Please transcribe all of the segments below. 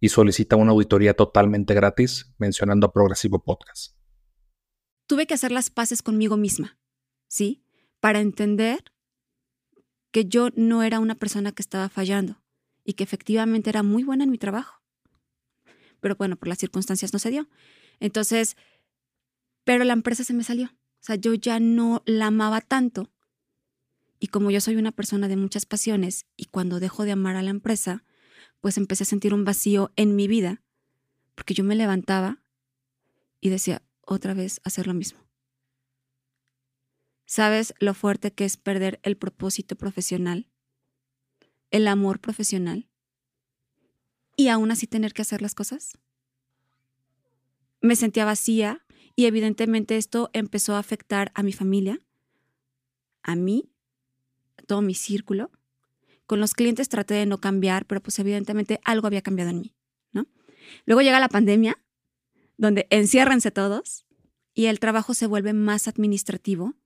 y solicita una auditoría totalmente gratis mencionando a Progresivo Podcast. Tuve que hacer las paces conmigo misma, ¿sí? Para entender que yo no era una persona que estaba fallando y que efectivamente era muy buena en mi trabajo. Pero bueno, por las circunstancias no se dio. Entonces, pero la empresa se me salió. O sea, yo ya no la amaba tanto. Y como yo soy una persona de muchas pasiones y cuando dejo de amar a la empresa, pues empecé a sentir un vacío en mi vida, porque yo me levantaba y decía, otra vez hacer lo mismo. ¿Sabes lo fuerte que es perder el propósito profesional? El amor profesional. Y aún así tener que hacer las cosas. Me sentía vacía y evidentemente esto empezó a afectar a mi familia, a mí, a todo mi círculo con los clientes traté de no cambiar, pero pues evidentemente algo había cambiado en mí, ¿no? Luego llega la pandemia, donde enciérrense todos y el trabajo se vuelve más administrativo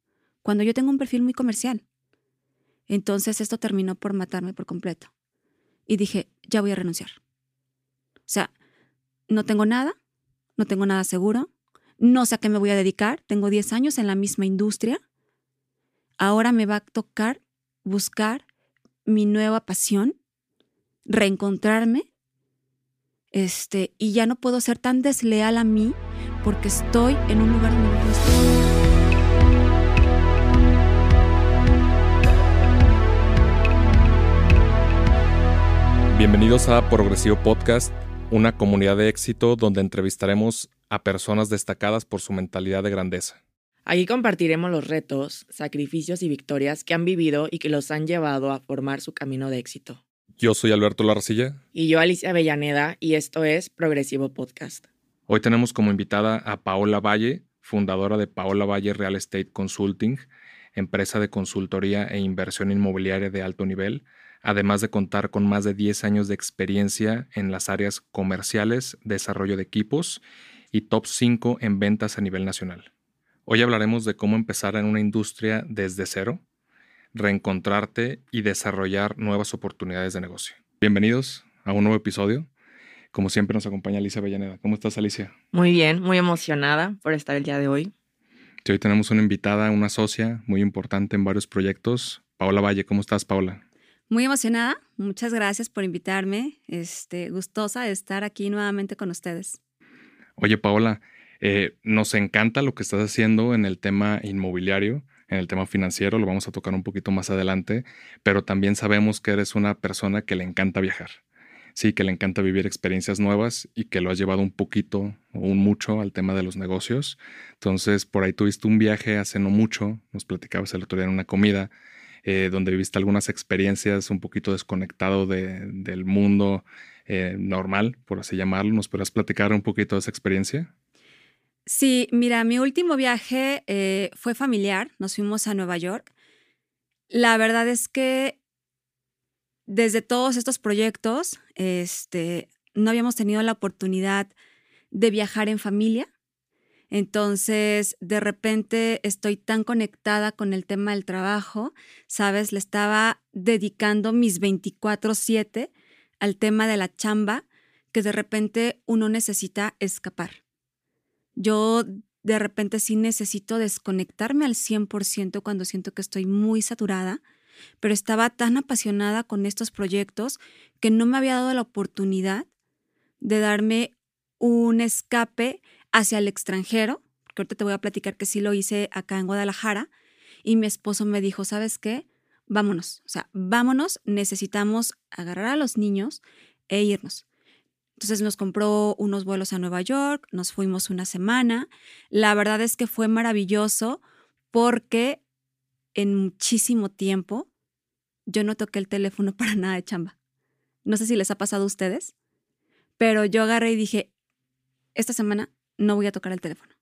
cuando yo tengo un perfil muy comercial. Entonces esto terminó por matarme por completo. Y dije, ya voy a renunciar. O sea, no tengo nada, no tengo nada seguro, no sé a qué me voy a dedicar, tengo 10 años en la misma industria. Ahora me va a tocar buscar mi nueva pasión, reencontrarme, este, y ya no puedo ser tan desleal a mí porque estoy en un lugar donde no Bienvenidos a Progresivo Podcast, una comunidad de éxito donde entrevistaremos a personas destacadas por su mentalidad de grandeza. Aquí compartiremos los retos, sacrificios y victorias que han vivido y que los han llevado a formar su camino de éxito. Yo soy Alberto Larcilla. Y yo Alicia Avellaneda y esto es Progresivo Podcast. Hoy tenemos como invitada a Paola Valle, fundadora de Paola Valle Real Estate Consulting, empresa de consultoría e inversión inmobiliaria de alto nivel, además de contar con más de 10 años de experiencia en las áreas comerciales, desarrollo de equipos y top 5 en ventas a nivel nacional. Hoy hablaremos de cómo empezar en una industria desde cero, reencontrarte y desarrollar nuevas oportunidades de negocio. Bienvenidos a un nuevo episodio. Como siempre nos acompaña Alicia Avellaneda. ¿Cómo estás, Alicia? Muy bien, muy emocionada por estar el día de hoy. hoy tenemos una invitada, una socia muy importante en varios proyectos. Paola Valle, ¿cómo estás, Paola? Muy emocionada. Muchas gracias por invitarme. Este, gustosa de estar aquí nuevamente con ustedes. Oye, Paola, eh, nos encanta lo que estás haciendo en el tema inmobiliario, en el tema financiero, lo vamos a tocar un poquito más adelante, pero también sabemos que eres una persona que le encanta viajar. Sí, que le encanta vivir experiencias nuevas y que lo has llevado un poquito o un mucho al tema de los negocios. Entonces, por ahí tuviste un viaje hace no mucho, nos platicabas el otro día en una comida, eh, donde viviste algunas experiencias un poquito desconectado del mundo eh, normal, por así llamarlo. ¿Nos podrás platicar un poquito de esa experiencia? Sí, mira, mi último viaje eh, fue familiar, nos fuimos a Nueva York. La verdad es que desde todos estos proyectos, este, no habíamos tenido la oportunidad de viajar en familia. Entonces, de repente estoy tan conectada con el tema del trabajo, ¿sabes? Le estaba dedicando mis 24/7 al tema de la chamba, que de repente uno necesita escapar. Yo de repente sí necesito desconectarme al 100% cuando siento que estoy muy saturada, pero estaba tan apasionada con estos proyectos que no me había dado la oportunidad de darme un escape hacia el extranjero, porque ahorita te voy a platicar que sí lo hice acá en Guadalajara, y mi esposo me dijo, ¿sabes qué? Vámonos, o sea, vámonos, necesitamos agarrar a los niños e irnos. Entonces nos compró unos vuelos a Nueva York, nos fuimos una semana. La verdad es que fue maravilloso porque en muchísimo tiempo yo no toqué el teléfono para nada de chamba. No sé si les ha pasado a ustedes, pero yo agarré y dije, esta semana no voy a tocar el teléfono.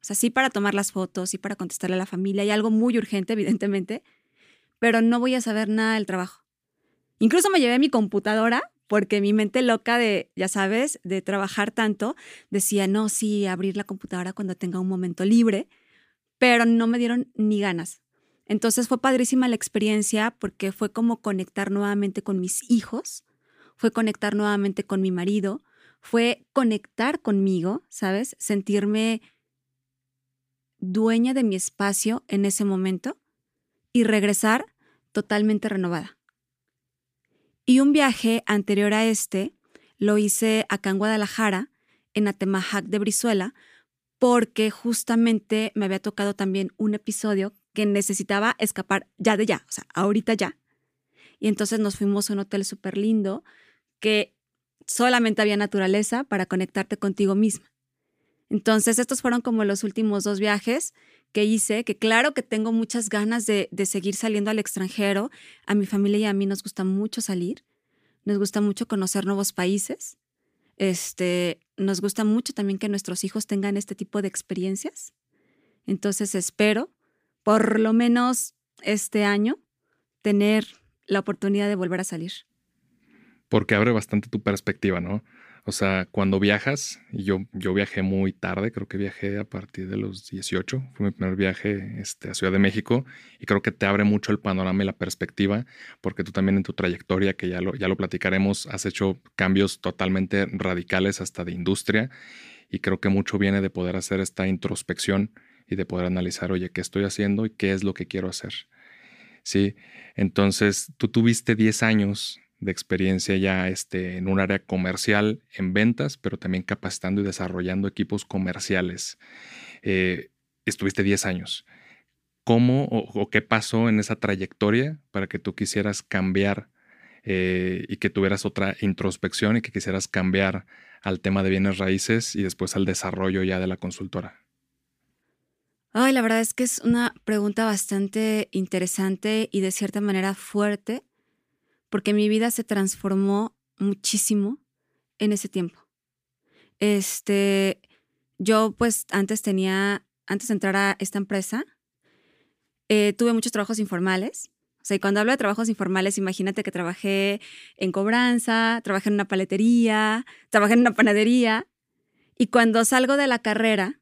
O sea, sí para tomar las fotos, sí para contestarle a la familia, y algo muy urgente, evidentemente, pero no voy a saber nada del trabajo. Incluso me llevé mi computadora porque mi mente loca de, ya sabes, de trabajar tanto, decía, no, sí, abrir la computadora cuando tenga un momento libre, pero no me dieron ni ganas. Entonces fue padrísima la experiencia porque fue como conectar nuevamente con mis hijos, fue conectar nuevamente con mi marido, fue conectar conmigo, ¿sabes? Sentirme dueña de mi espacio en ese momento y regresar totalmente renovada. Y un viaje anterior a este lo hice acá en Guadalajara, en Atemajac de Brizuela, porque justamente me había tocado también un episodio que necesitaba escapar ya de ya, o sea, ahorita ya. Y entonces nos fuimos a un hotel súper lindo que solamente había naturaleza para conectarte contigo misma. Entonces, estos fueron como los últimos dos viajes que hice, que claro que tengo muchas ganas de, de, seguir saliendo al extranjero. A mi familia y a mí nos gusta mucho salir, nos gusta mucho conocer nuevos países, este, nos gusta mucho también que nuestros hijos tengan este tipo de experiencias. Entonces espero, por lo menos este año, tener la oportunidad de volver a salir. Porque abre bastante tu perspectiva, ¿no? O sea, cuando viajas, y yo, yo viajé muy tarde, creo que viajé a partir de los 18, fue mi primer viaje este, a Ciudad de México, y creo que te abre mucho el panorama y la perspectiva, porque tú también en tu trayectoria, que ya lo, ya lo platicaremos, has hecho cambios totalmente radicales hasta de industria, y creo que mucho viene de poder hacer esta introspección y de poder analizar, oye, ¿qué estoy haciendo y qué es lo que quiero hacer? Sí, entonces tú tuviste 10 años de experiencia ya este, en un área comercial, en ventas, pero también capacitando y desarrollando equipos comerciales. Eh, estuviste 10 años. ¿Cómo o, qué pasó en esa trayectoria para que tú quisieras cambiar eh, y que tuvieras otra introspección y que quisieras cambiar al tema de bienes raíces y después al desarrollo ya de la consultora? Ay, la verdad es que es una pregunta bastante interesante y de cierta manera fuerte porque mi vida se transformó muchísimo en ese tiempo. Este, yo pues antes tenía, antes de entrar a esta empresa, eh, tuve muchos trabajos informales. O sea, y cuando hablo de trabajos informales, imagínate que trabajé en cobranza, trabajé en una paletería, trabajé en una panadería. Y cuando salgo de la carrera,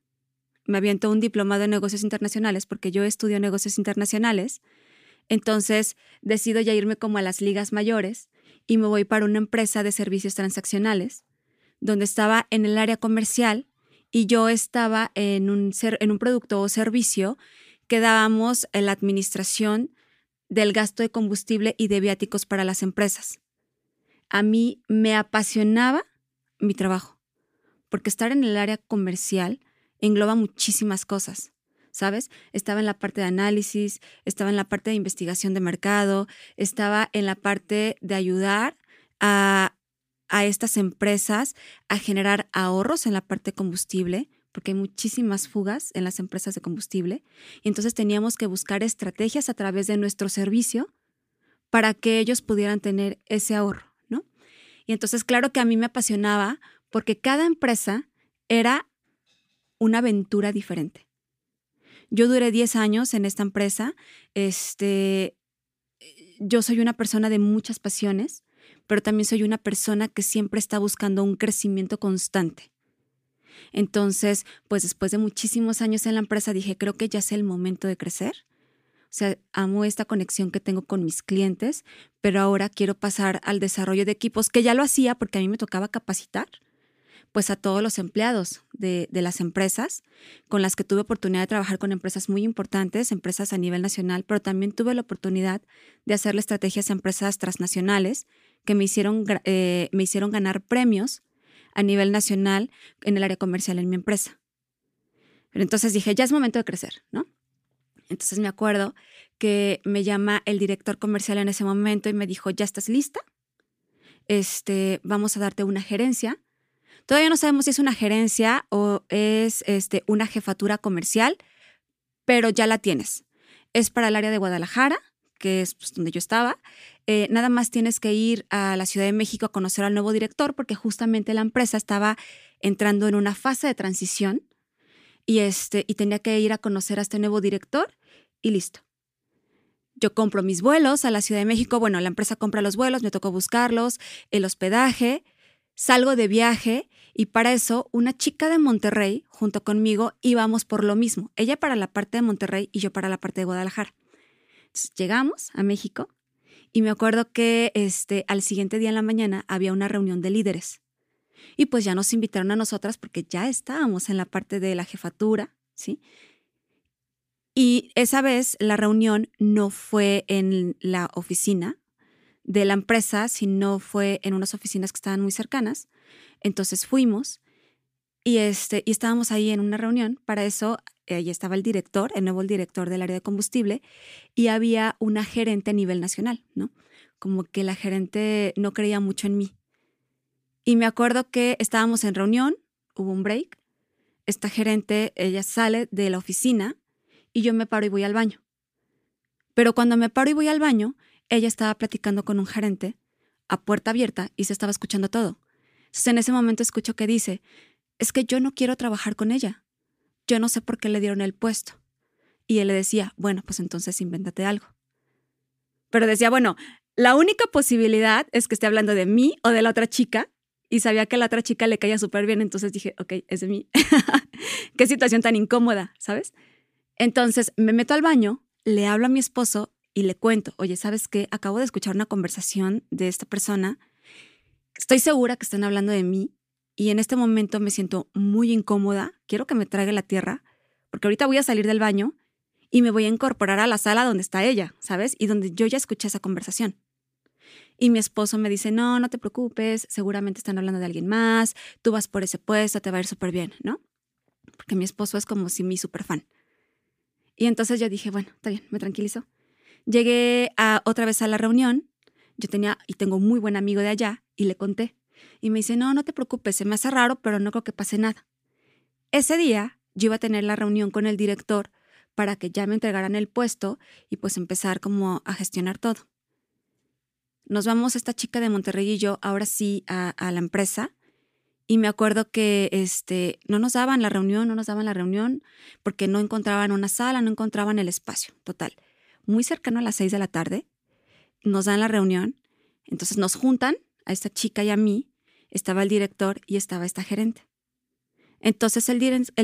me aviento un diplomado en negocios internacionales, porque yo estudio negocios internacionales. Entonces decido ya irme como a las ligas mayores y me voy para una empresa de servicios transaccionales, donde estaba en el área comercial y yo estaba en un, producto o servicio que dábamos en la administración del gasto de combustible y de viáticos para las empresas. A mí me apasionaba mi trabajo, porque estar en el área comercial engloba muchísimas cosas. ¿Sabes? Estaba en la parte de análisis, estaba en la parte de investigación de mercado, estaba en la parte de ayudar a, a estas empresas a generar ahorros en la parte de combustible, porque hay muchísimas fugas en las empresas de combustible. Y entonces teníamos que buscar estrategias a través de nuestro servicio para que ellos pudieran tener ese ahorro, ¿no? Y entonces, claro que a mí me apasionaba porque cada empresa era una aventura diferente. Yo duré 10 años en esta empresa. Este, yo soy una persona de muchas pasiones, pero también soy una persona que siempre está buscando un crecimiento constante. Entonces, pues después de muchísimos años en la empresa dije, creo que ya es el momento de crecer. O sea, amo esta conexión que tengo con mis clientes, pero ahora quiero pasar al desarrollo de equipos, que ya lo hacía porque a mí me tocaba capacitar pues a todos los empleados de, las empresas con las que tuve oportunidad de trabajar con empresas muy importantes, empresas a nivel nacional, pero también tuve la oportunidad de hacerle estrategias a empresas transnacionales que me hicieron, eh, me hicieron ganar premios a nivel nacional en el área comercial en mi empresa. Pero entonces dije, ya es momento de crecer, ¿no? Entonces me acuerdo que me llama el director comercial en ese momento y me dijo, ya estás lista, este, vamos a darte una gerencia Todavía no sabemos si es una gerencia o es este, una jefatura comercial, pero ya la tienes. Es para el área de Guadalajara, que es pues, donde yo estaba. Eh, nada más tienes que ir a la Ciudad de México a conocer al nuevo director porque justamente la empresa estaba entrando en una fase de transición y, este, y tenía que ir a conocer a este nuevo director y listo. Yo compro mis vuelos a la Ciudad de México, bueno, la empresa compra los vuelos, me tocó buscarlos, el hospedaje, salgo de viaje y para eso una chica de Monterrey junto conmigo íbamos por lo mismo, ella para la parte de Monterrey y yo para la parte de Guadalajara. llegamos a México y me acuerdo que este, al siguiente día en la mañana había una reunión de líderes. Y pues ya nos invitaron a nosotras porque ya estábamos en la parte de la jefatura, ¿sí? Y esa vez la reunión no fue en la oficina de la empresa, sino fue en unas oficinas que estaban muy cercanas. Entonces fuimos y, este, y estábamos ahí en una reunión. Para eso ahí estaba el director, el nuevo director del área de combustible, y había una gerente a nivel nacional, ¿no? Como que la gerente no creía mucho en mí. Y me acuerdo que estábamos en reunión, hubo un break, esta gerente, ella sale de la oficina y yo me paro y voy al baño. Pero cuando me paro y voy al baño, ella estaba platicando con un gerente a puerta abierta y se estaba escuchando todo. Entonces en ese momento escucho que dice, es que yo no quiero trabajar con ella yo no sé por qué le dieron el puesto. Y él le decía, bueno, pues entonces invéntate algo. Pero decía, bueno, la única posibilidad es que esté hablando de mí o de la otra chica. Y sabía que la otra chica le caía súper bien, entonces dije, ok, es de mí. qué situación tan incómoda, ¿sabes? Entonces me meto al baño, le hablo a mi esposo y le cuento, oye, ¿sabes qué? Acabo de escuchar una conversación de esta persona. Estoy segura que están hablando de mí y en este momento me siento muy incómoda, quiero que me trague la tierra, porque ahorita voy a salir del baño y me voy a incorporar a la sala donde está ella, ¿sabes? Y donde yo ya escuché esa conversación. Y mi esposo me dice, no, no te preocupes, seguramente están hablando de alguien más, tú vas por ese puesto, te va a ir súper bien, ¿no? Porque mi esposo es como si mi súper fan. Y entonces yo dije, bueno, está bien, me tranquilizo. Llegué a, otra vez a la reunión, yo tenía y tengo un muy buen amigo de allá y le conté. Y me dice, no, no te preocupes, se me hace raro, pero no creo que pase nada. Ese día yo iba a tener la reunión con el director para que ya me entregaran el puesto y pues empezar como a gestionar todo. Nos vamos esta chica de Monterrey y yo ahora sí a, la empresa y me acuerdo que este, no nos daban la reunión, no nos daban la reunión porque no encontraban una sala, no encontraban el espacio, total. Muy cercano a las seis de la tarde, nos dan la reunión, entonces nos juntan a esta chica y a mí, estaba el director y estaba esta gerente. Entonces el,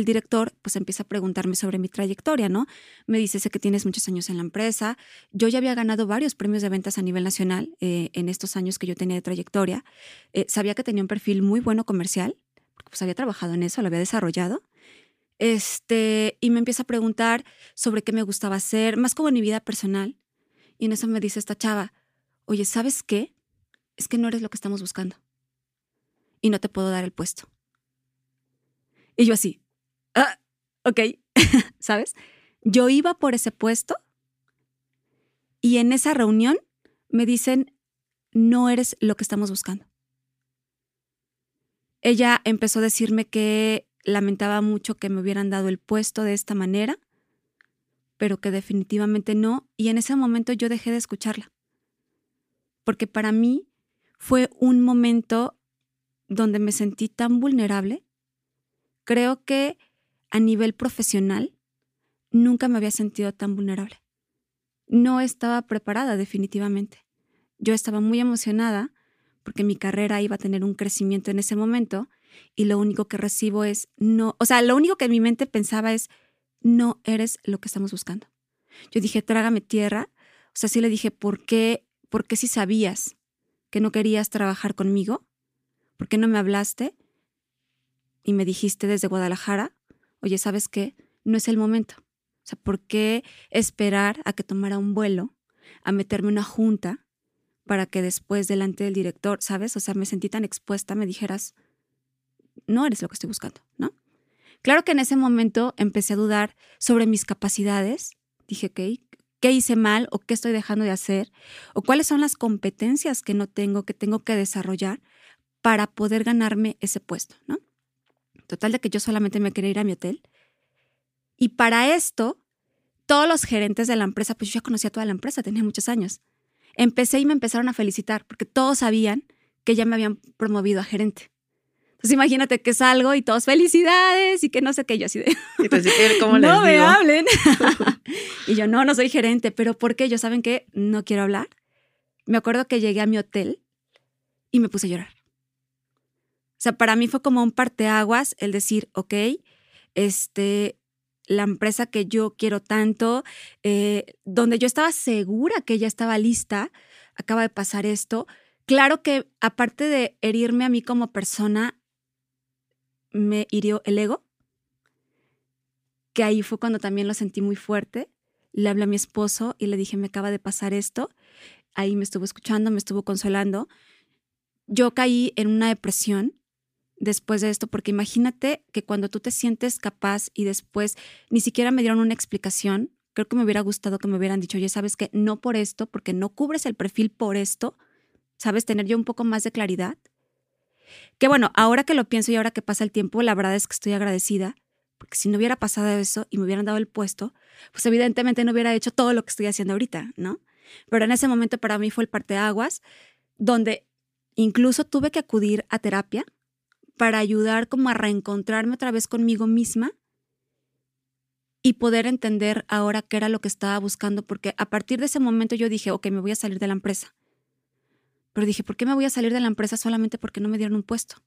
director pues empieza a preguntarme sobre mi trayectoria, ¿no? Me dice, sé que tienes muchos años en la empresa, yo ya había ganado varios premios de ventas a nivel nacional eh, en estos años que yo tenía de trayectoria, eh, sabía que tenía un perfil muy bueno comercial, pues había trabajado en eso, lo había desarrollado, este, y me empieza a preguntar sobre qué me gustaba hacer, más como en mi vida personal, y en eso me dice esta chava, oye, ¿sabes qué? es que no eres lo que estamos buscando. Y no te puedo dar el puesto. Y yo así, ah, ok, ¿sabes? Yo iba por ese puesto y en esa reunión me dicen, no eres lo que estamos buscando. Ella empezó a decirme que lamentaba mucho que me hubieran dado el puesto de esta manera, pero que definitivamente no, y en ese momento yo dejé de escucharla. Porque para mí fue un momento donde me sentí tan vulnerable. Creo que a nivel profesional nunca me había sentido tan vulnerable. No estaba preparada definitivamente. Yo estaba muy emocionada porque mi carrera iba a tener un crecimiento en ese momento y lo único que recibo es no, o sea, lo único que en mi mente pensaba es no eres lo que estamos buscando. Yo dije, trágame tierra. O sea, sí le dije, ¿por qué? ¿Por qué si sabías que no querías trabajar conmigo? ¿Por qué no me hablaste y me dijiste desde Guadalajara, oye, ¿sabes qué? No es el momento. O sea, ¿por qué esperar a que tomara un vuelo, a meterme una junta para que después delante del director, ¿sabes? O sea, me sentí tan expuesta, me dijeras, no eres lo que estoy buscando, ¿no? Claro que en ese momento empecé a dudar sobre mis capacidades. Dije, qué hice mal o qué estoy dejando de hacer o cuáles son las competencias que no tengo, que tengo que desarrollar para poder ganarme ese puesto, ¿no? Total de que yo solamente me quería ir a mi hotel. Y para esto, todos los gerentes de la empresa, pues yo ya conocía toda la empresa, tenía muchos años. Empecé y me empezaron a felicitar porque todos sabían que ya me habían promovido a gerente. Entonces imagínate que salgo y todos felicidades y que no sé qué, yo así de... ¿cómo no les me digo? hablen. y yo, no, no soy gerente, pero ¿por qué? Yo, ¿saben qué? No quiero hablar. Me acuerdo que llegué a mi hotel y me puse a llorar. O sea, para mí fue como un parteaguas el decir, ok, este, la empresa que yo quiero tanto, eh, donde yo estaba segura que ya estaba lista, acaba de pasar esto. Claro que aparte de herirme a mí como persona, me hirió el ego, que ahí fue cuando también lo sentí muy fuerte. Le hablé a mi esposo y le dije, me acaba de pasar esto. Ahí me estuvo escuchando, me estuvo consolando. Yo caí en una depresión después de esto, porque imagínate que cuando tú te sientes capaz y después ni siquiera me dieron una explicación, creo que me hubiera gustado que me hubieran dicho, ya sabes que no por esto, porque no cubres el perfil por esto, sabes, tener yo un poco más de claridad. Que bueno, ahora que lo pienso y ahora que pasa el tiempo, la verdad es que estoy agradecida, porque si no hubiera pasado eso y me hubieran dado el puesto, pues evidentemente no hubiera hecho todo lo que estoy haciendo ahorita, ¿no? Pero en ese momento para mí fue el parteaguas, donde incluso tuve que acudir a terapia para ayudar como a reencontrarme otra vez conmigo misma y poder entender ahora qué era lo que estaba buscando, porque a partir de ese momento yo dije, ok, me voy a salir de la empresa. Pero dije, ¿por qué me voy a salir de la empresa solamente porque no me dieron un puesto?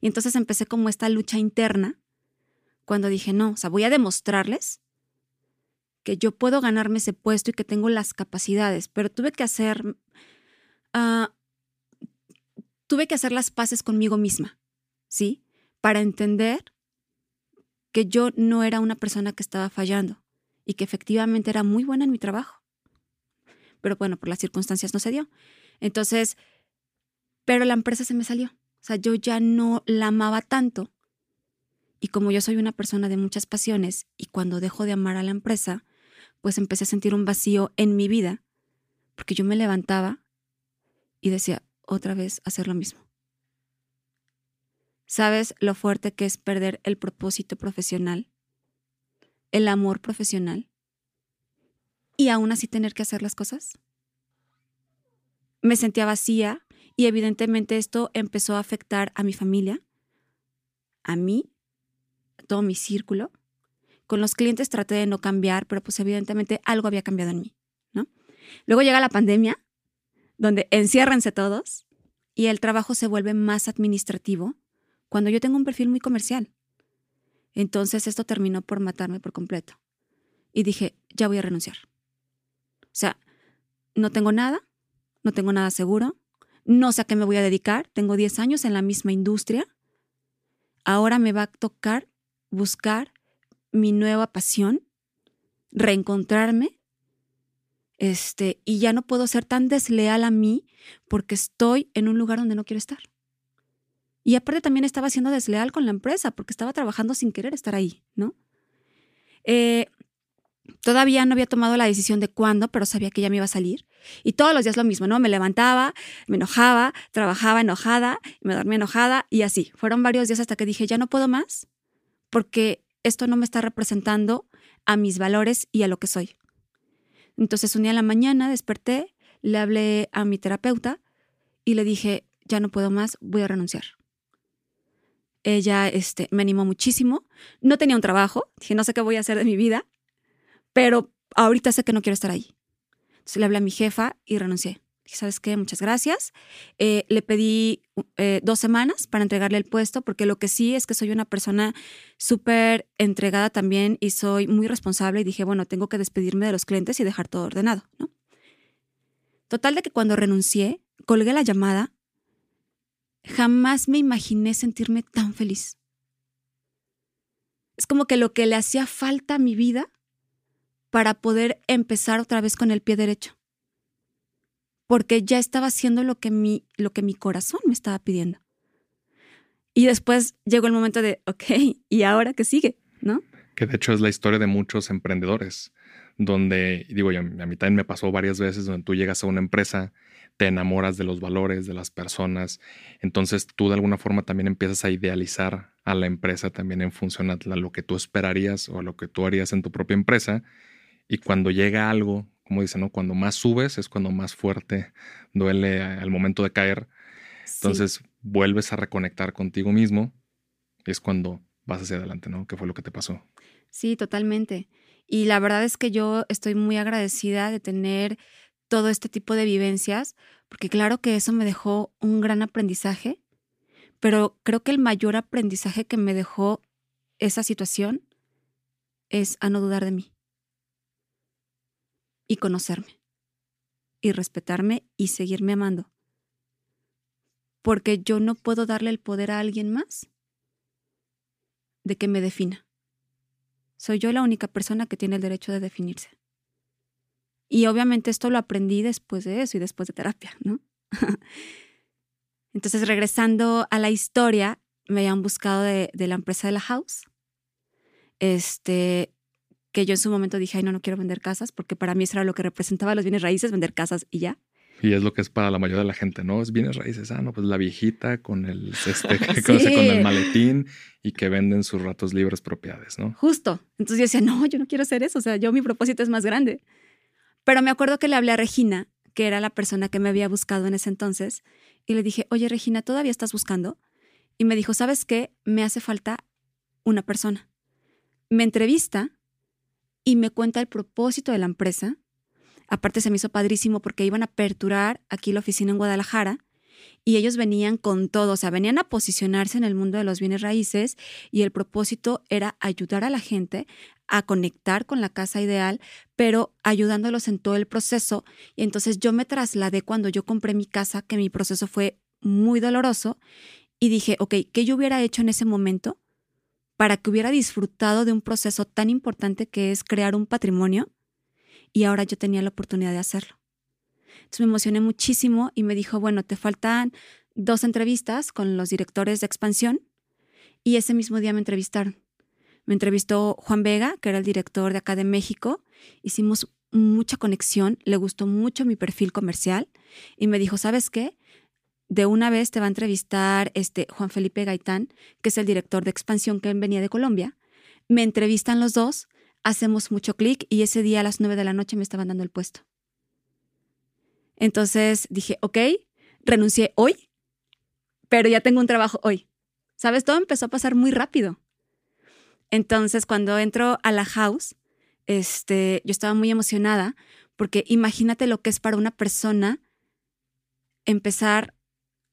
Y entonces empecé como esta lucha interna cuando dije, no, o sea, voy a demostrarles que yo puedo ganarme ese puesto y que tengo las capacidades, pero tuve que hacer, uh, tuve que hacer las paces conmigo misma, ¿sí? Para entender que yo no era una persona que estaba fallando y que efectivamente era muy buena en mi trabajo. Pero bueno, por las circunstancias no se dio. Entonces, pero la empresa se me salió. O sea, yo ya no la amaba tanto. Y como yo soy una persona de muchas pasiones y cuando dejo de amar a la empresa, pues empecé a sentir un vacío en mi vida, porque yo me levantaba y decía, otra vez hacer lo mismo. ¿Sabes lo fuerte que es perder el propósito profesional, el amor profesional y aún así tener que hacer las cosas? Me sentía vacía y evidentemente esto empezó a afectar a mi familia, a mí, todo mi círculo. Con los clientes traté de no cambiar, pero pues evidentemente algo había cambiado en mí, ¿no? Luego llega la pandemia, donde enciérrense todos y el trabajo se vuelve más administrativo cuando yo tengo un perfil muy comercial. Entonces esto terminó por matarme por completo. Y dije, ya voy a renunciar. O sea, no tengo nada, no tengo nada seguro, no sé a qué me voy a dedicar, tengo 10 años en la misma industria. Ahora me va a tocar buscar mi nueva pasión, reencontrarme, este, y ya no puedo ser tan desleal a mí porque estoy en un lugar donde no quiero estar. Y aparte también estaba siendo desleal con la empresa porque estaba trabajando sin querer estar ahí, ¿no? Eh, todavía no había tomado la decisión de cuándo, pero sabía que ya me iba a salir. Y todos los días lo mismo, ¿no? Me levantaba, me enojaba, trabajaba enojada, me dormía enojada y así. Fueron varios días hasta que dije, ya no puedo más porque esto no me está representando a mis valores y a lo que soy. Entonces un día en la mañana desperté, le hablé a mi terapeuta y le dije, ya no puedo más, voy a renunciar. Ella este, me animó muchísimo. No tenía un trabajo, dije, no sé qué voy a hacer de mi vida, pero ahorita sé que no quiero estar ahí. Entonces le hablé a mi jefa y renuncié. Dije, ¿sabes qué? Muchas gracias. Eh, le pedí eh, dos semanas para entregarle el puesto, porque lo que sí es que soy una persona súper entregada también y soy muy responsable y dije, bueno, tengo que despedirme de los clientes y dejar todo ordenado. Total de que cuando renuncié, colgué la llamada, jamás me imaginé sentirme tan feliz. Es como que lo que le hacía falta a mi vida para poder empezar otra vez con el pie derecho. Porque ya estaba haciendo lo que mi, lo que mi corazón me estaba pidiendo. Y después llegó el momento de, ok, ¿y ahora qué sigue? ¿No? Que de hecho es la historia de muchos emprendedores, donde, digo, yo, a mí también me pasó varias veces, donde tú llegas a una empresa, te enamoras de los valores, de las personas, entonces tú de alguna forma también empiezas a idealizar a la empresa también en función a lo que tú esperarías o a lo que tú harías en tu propia empresa. Y cuando llega algo, como dicen, ¿no? Cuando más subes es cuando más fuerte duele al momento de caer. Entonces, vuelves a reconectar contigo mismo, es cuando vas hacia adelante, ¿no? ¿Qué fue lo que te pasó? Sí, totalmente. Y la verdad es que yo estoy muy agradecida de tener todo este tipo de vivencias, porque claro que eso me dejó un gran aprendizaje, pero creo que el mayor aprendizaje que me dejó esa situación es a no dudar de mí y conocerme y respetarme y seguirme amando. Porque yo no puedo darle el poder a alguien más de que me defina. Soy yo la única persona que tiene el derecho de definirse. Y obviamente esto lo aprendí después de eso y después de terapia, ¿no? Entonces, regresando a la historia, me habían buscado de, de, la empresa de la house. Este, que yo en su momento dije, ay, no, no quiero vender casas, porque para mí eso era lo que representaba los bienes raíces, vender casas y ya. Y es lo que es para la mayoría de la gente, ¿no? Es bienes raíces. Ah, no, pues la viejita con el, este, con el maletín y que venden sus ratos libres propiedades, ¿no? Justo. Entonces yo decía, no, yo no quiero hacer eso. O sea, yo mi propósito es más grande. Pero me acuerdo que le hablé a Regina, que era la persona que me había buscado en ese entonces, y le dije, oye, Regina, ¿todavía estás buscando? Y me dijo, ¿sabes qué? Me hace falta una persona. Me entrevista y me cuenta el propósito de la empresa. Aparte se me hizo padrísimo porque iban a aperturar aquí la oficina en Guadalajara y ellos venían con todo, o sea, venían a posicionarse en el mundo de los bienes raíces y el propósito era ayudar a la gente a conectar con la casa ideal, pero ayudándolos en todo el proceso. Y entonces yo me trasladé cuando yo compré mi casa, que mi proceso fue muy doloroso, y dije, ok, ¿qué yo hubiera hecho en ese momento para que hubiera disfrutado de un proceso tan importante que es crear un patrimonio y ahora yo tenía la oportunidad de hacerlo. Entonces me emocioné muchísimo y me dijo, bueno, te faltan dos entrevistas con los directores de expansión y ese mismo día me entrevistaron. Me entrevistó Juan Vega, que era el director de acá de México. Hicimos mucha conexión, le gustó mucho mi perfil comercial y me dijo, ¿sabes qué? De una vez te va a entrevistar este Juan Felipe Gaitán, que es el director de expansión que venía de Colombia. Me entrevistan los dos, hacemos mucho clic y ese día a las nueve de la noche me estaban dando el puesto. Entonces dije, ok, renuncié hoy, pero ya tengo un trabajo hoy. ¿Sabes? Todo empezó a pasar muy rápido. Entonces, cuando entro a la house, este, yo estaba muy emocionada porque imagínate lo que es para una persona empezar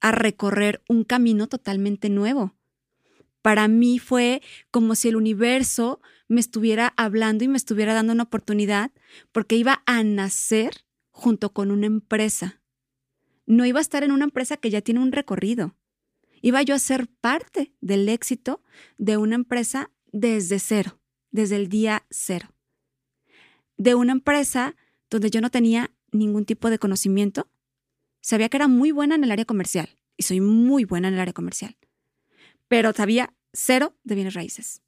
a recorrer un camino totalmente nuevo. Para mí fue como si el universo me estuviera hablando y me estuviera dando una oportunidad porque iba a nacer junto con una empresa. No iba a estar en una empresa que ya tiene un recorrido. Iba yo a ser parte del éxito de una empresa desde cero, desde el día cero. De una empresa donde yo no tenía ningún tipo de conocimiento, Sabía que era muy buena en el área comercial y soy muy buena en el área comercial, pero sabía cero de bienes raíces.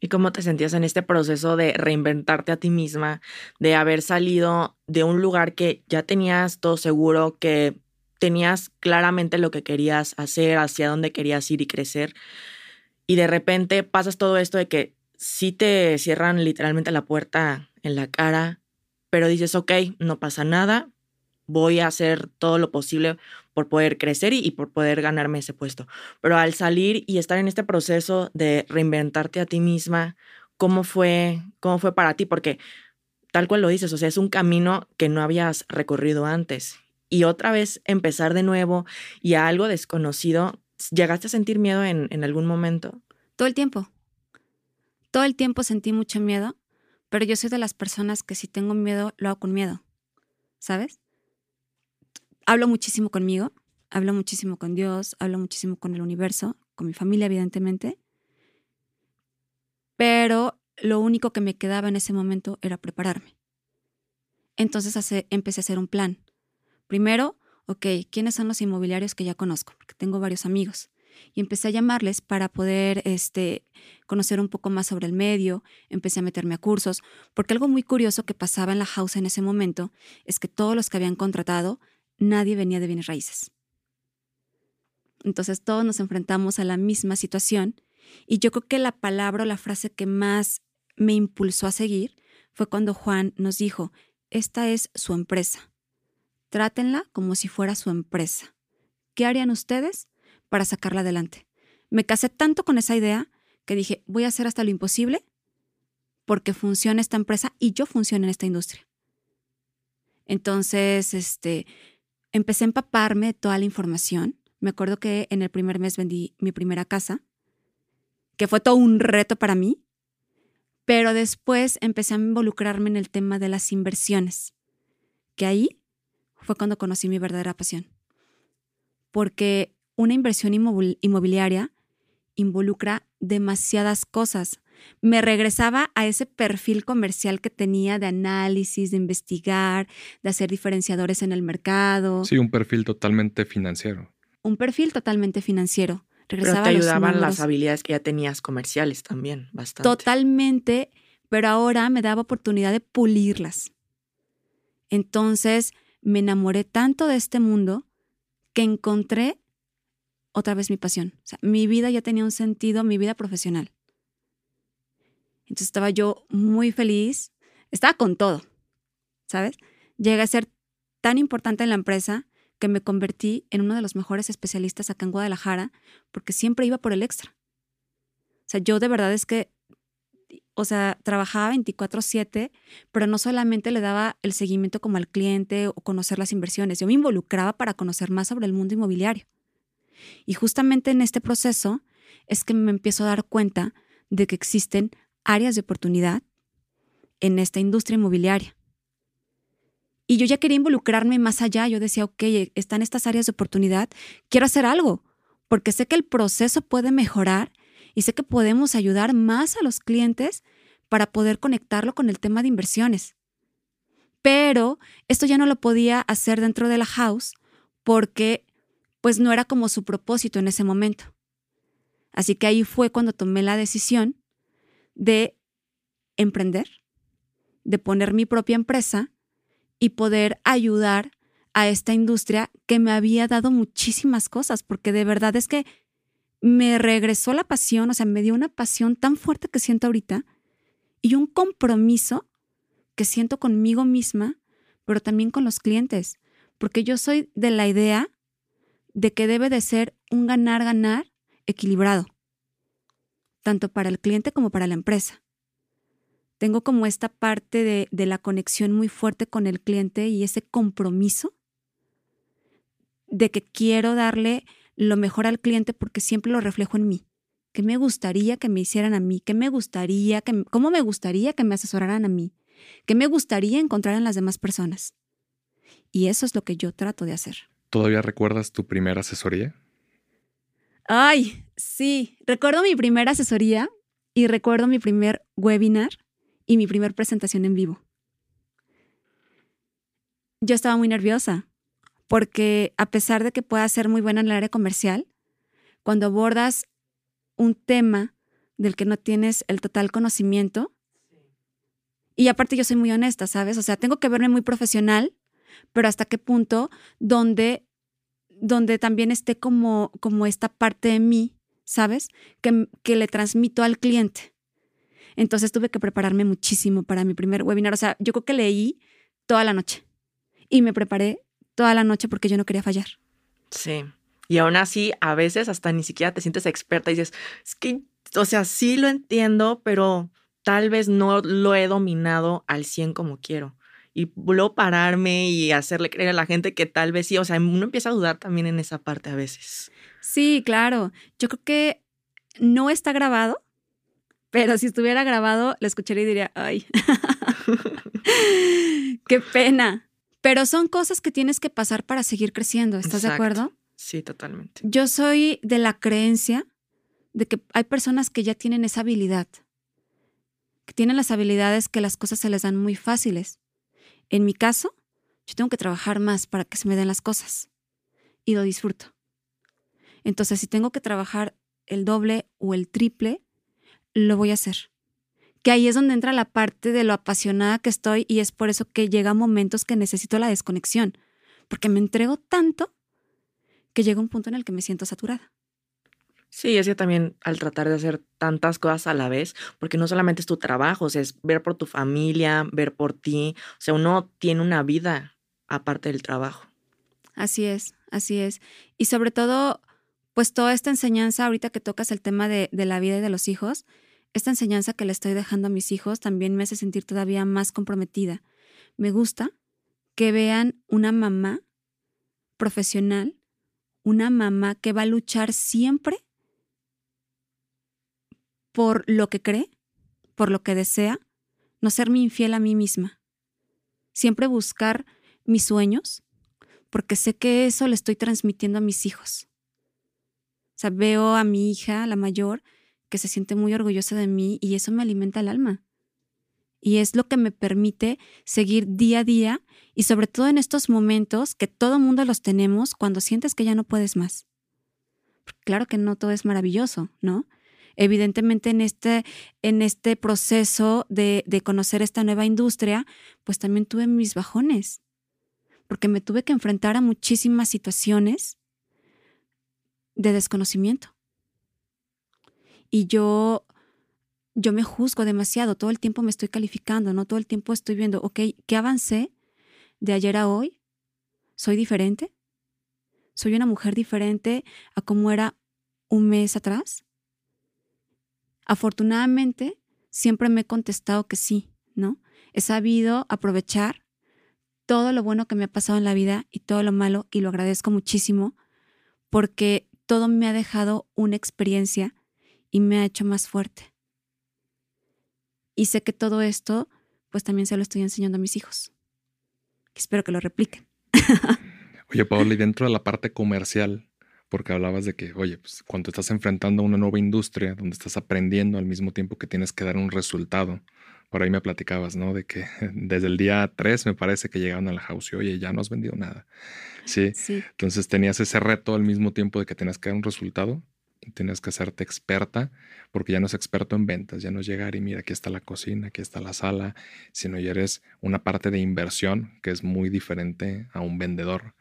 ¿Y cómo te sentías en este proceso de reinventarte a ti misma, de haber salido de un lugar que ya tenías todo seguro, que tenías claramente lo que querías hacer, hacia dónde querías ir y crecer, y de repente pasas todo esto de que sí te cierran literalmente la puerta en la cara, pero dices, ok, no pasa nada, voy a hacer todo lo posible por poder crecer y, por poder ganarme ese puesto. Pero al salir y estar en este proceso de reinventarte a ti misma, ¿cómo fue, cómo fue para ti? Porque tal cual lo dices, o sea, es un camino que no habías recorrido antes. Y otra vez empezar de nuevo y a algo desconocido, ¿llegaste a sentir miedo en, en algún momento? Todo el tiempo. Todo el tiempo sentí mucho miedo, pero yo soy de las personas que si tengo miedo, lo hago con miedo. ¿Sabes? Hablo muchísimo conmigo, hablo muchísimo con Dios, hablo muchísimo con el universo, con mi familia, evidentemente. Pero lo único que me quedaba en ese momento era prepararme. Entonces empecé a hacer un plan. Primero, ok, ¿quiénes son los inmobiliarios que ya conozco? Porque tengo varios amigos. Y empecé a llamarles para poder este, conocer un poco más sobre el medio, empecé a meterme a cursos, porque algo muy curioso que pasaba en la house en ese momento es que todos los que habían contratado nadie venía de bienes raíces. Entonces todos nos enfrentamos a la misma situación y yo creo que la palabra o la frase que más me impulsó a seguir fue cuando Juan nos dijo, esta es su empresa. Trátenla como si fuera su empresa. ¿Qué harían ustedes para sacarla adelante. Me casé tanto con esa idea que dije, voy a hacer hasta lo imposible porque funcione esta empresa y yo funcione en esta industria. Entonces, este, empecé a empaparme de toda la información. Me acuerdo que en el primer mes vendí mi primera casa, que fue todo un reto para mí, pero después empecé a involucrarme en el tema de las inversiones, que ahí fue cuando conocí mi verdadera pasión. Porque una inversión inmobiliaria involucra demasiadas cosas. Me regresaba a ese perfil comercial que tenía de análisis, de investigar, de hacer diferenciadores en el mercado. Sí, un perfil totalmente financiero. Un perfil totalmente financiero. Regresaba pero te ayudaban las habilidades que ya tenías comerciales también, bastante. Totalmente, pero ahora me daba oportunidad de pulirlas. Entonces me enamoré tanto de este mundo que encontré otra vez mi pasión. O sea, mi vida ya tenía un sentido, mi vida profesional. Entonces estaba yo muy feliz, estaba con todo, ¿sabes? Llegué a ser tan importante en la empresa que me convertí en uno de los mejores especialistas acá en Guadalajara porque siempre iba por el extra. O sea, yo de verdad es que, o sea, trabajaba 24/7, pero no solamente le daba el seguimiento como al cliente o conocer las inversiones, yo me involucraba para conocer más sobre el mundo inmobiliario. Y justamente en este proceso es que me empiezo a dar cuenta de que existen áreas de oportunidad en esta industria inmobiliaria. Y yo ya quería involucrarme más allá. Yo decía, ok, están estas áreas de oportunidad, quiero hacer algo, porque sé que el proceso puede mejorar y sé que podemos ayudar más a los clientes para poder conectarlo con el tema de inversiones. Pero esto ya no lo podía hacer dentro de la house porque pues no era como su propósito en ese momento. Así que ahí fue cuando tomé la decisión de emprender, de poner mi propia empresa y poder ayudar a esta industria que me había dado muchísimas cosas, porque de verdad es que me regresó la pasión, o sea, me dio una pasión tan fuerte que siento ahorita y un compromiso que siento conmigo misma, pero también con los clientes, porque yo soy de la idea de que debe de ser un ganar-ganar equilibrado, tanto para el cliente como para la empresa. Tengo como esta parte de, de la conexión muy fuerte con el cliente y ese compromiso de que quiero darle lo mejor al cliente porque siempre lo reflejo en mí. ¿Qué me gustaría que me hicieran a mí? ¿Qué me gustaría que, cómo me gustaría que me asesoraran a mí? ¿Qué me gustaría encontrar en las demás personas? Y eso es lo que yo trato de hacer. ¿Todavía recuerdas tu primera asesoría? Ay, sí, recuerdo mi primera asesoría y recuerdo mi primer webinar y mi primer presentación en vivo. Yo estaba muy nerviosa porque a pesar de que pueda ser muy buena en el área comercial, cuando abordas un tema del que no tienes el total conocimiento, y aparte yo soy muy honesta, ¿sabes? O sea, tengo que verme muy profesional pero hasta qué punto donde, donde también esté como, como esta parte de mí, ¿sabes? Que, que le transmito al cliente. Entonces tuve que prepararme muchísimo para mi primer webinar. O sea, yo creo que leí toda la noche y me preparé toda la noche porque yo no quería fallar. Sí. Y aún así, a veces hasta ni siquiera te sientes experta y dices, es que, o sea, sí lo entiendo, pero tal vez no lo he dominado al 100 como quiero y luego pararme y hacerle creer a la gente que tal vez sí, o sea, uno empieza a dudar también en esa parte a veces. Sí, claro. Yo creo que no está grabado, pero si estuviera grabado, lo escucharía y diría, ay, qué pena. Pero son cosas que tienes que pasar para seguir creciendo, ¿estás de acuerdo? Sí, totalmente. Yo soy de la creencia de que hay personas que ya tienen esa habilidad, que tienen las habilidades que las cosas se les dan muy fáciles. En mi caso, yo tengo que trabajar más para que se me den las cosas y lo disfruto. Entonces, si tengo que trabajar el doble o el triple, lo voy a hacer. Que ahí es donde entra la parte de lo apasionada que estoy y es por eso que llega momentos que necesito la desconexión, porque me entrego tanto que llega un punto en el que me siento saturada. Sí, es que también al tratar de hacer tantas cosas a la vez, porque no solamente es tu trabajo, o sea, es ver por tu familia, ver por ti, o sea, uno tiene una vida aparte del trabajo. Así es, así es. Y sobre todo, pues toda esta enseñanza, ahorita que tocas el tema de, de la vida y de los hijos, esta enseñanza que le estoy dejando a mis hijos también me hace sentir todavía más comprometida. Me gusta que vean una mamá profesional, una mamá que va a luchar siempre por lo que cree, por lo que desea, no serme infiel a mí misma. Siempre buscar mis sueños, porque sé que eso le estoy transmitiendo a mis hijos. O sea, veo a mi hija, la mayor, que se siente muy orgullosa de mí y eso me alimenta el alma. Y es lo que me permite seguir día a día y sobre todo en estos momentos que todo mundo los tenemos cuando sientes que ya no puedes más. Claro que no todo es maravilloso, ¿no? Evidentemente en este, en este proceso de, de conocer esta nueva industria, pues también tuve mis bajones, porque me tuve que enfrentar a muchísimas situaciones de desconocimiento. Y yo, yo me juzgo demasiado, todo el tiempo me estoy calificando, ¿no? Todo el tiempo estoy viendo, ok, ¿qué avancé de ayer a hoy? ¿Soy diferente? ¿Soy una mujer diferente a como era un mes atrás? Afortunadamente, siempre me he contestado que sí, ¿no? He sabido aprovechar todo lo bueno que me ha pasado en la vida y todo lo malo y lo agradezco muchísimo porque todo me ha dejado una experiencia y me ha hecho más fuerte. Y sé que todo esto, pues también se lo estoy enseñando a mis hijos. Espero que lo repliquen. Oye, Paola, y dentro de la parte comercial, porque hablabas de que, oye, pues cuando estás enfrentando a una nueva industria donde estás aprendiendo al mismo tiempo que tienes que dar un resultado, por ahí me platicabas, ¿no? De que desde el día 3 me parece que llegaron a la house y, oye, ya no has vendido nada. Sí. sí. Entonces tenías ese reto al mismo tiempo de que tenías que dar un resultado, tenías que hacerte experta, porque ya no es experto en ventas, ya no es llegar y mira, aquí está la cocina, aquí está la sala, sino ya eres una parte de inversión que es muy diferente a un vendedor.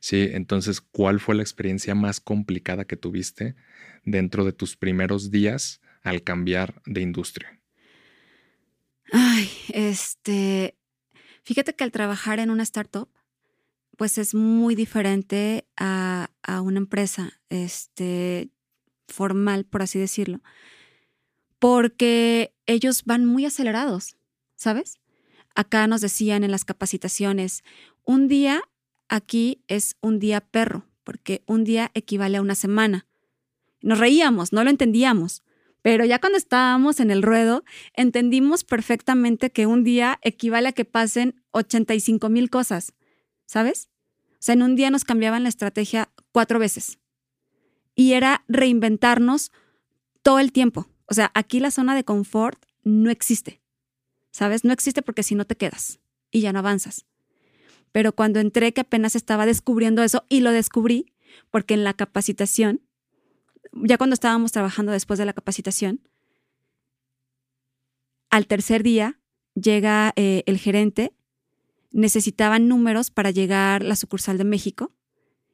Sí, entonces, ¿cuál fue la experiencia más complicada que tuviste dentro de tus primeros días al cambiar de industria? Ay, este, fíjate que al trabajar en una startup, pues es muy diferente a, a una empresa este, formal, por así decirlo, porque ellos van muy acelerados, ¿sabes? Acá nos decían en las capacitaciones, un día aquí es un día perro, porque un día equivale a una semana. Nos reíamos, no lo entendíamos, pero ya cuando estábamos en el ruedo, entendimos perfectamente que un día equivale a que pasen 85 mil cosas, ¿sabes? O sea, en un día nos cambiaban la estrategia cuatro veces. Y era reinventarnos todo el tiempo. O sea, aquí la zona de confort no existe, ¿sabes? No existe porque si no te quedas y ya no avanzas. Pero cuando entré, que apenas estaba descubriendo eso, y lo descubrí porque en la capacitación, ya cuando estábamos trabajando después de la capacitación, al tercer día llega eh, el gerente, necesitaban números para llegar la sucursal de México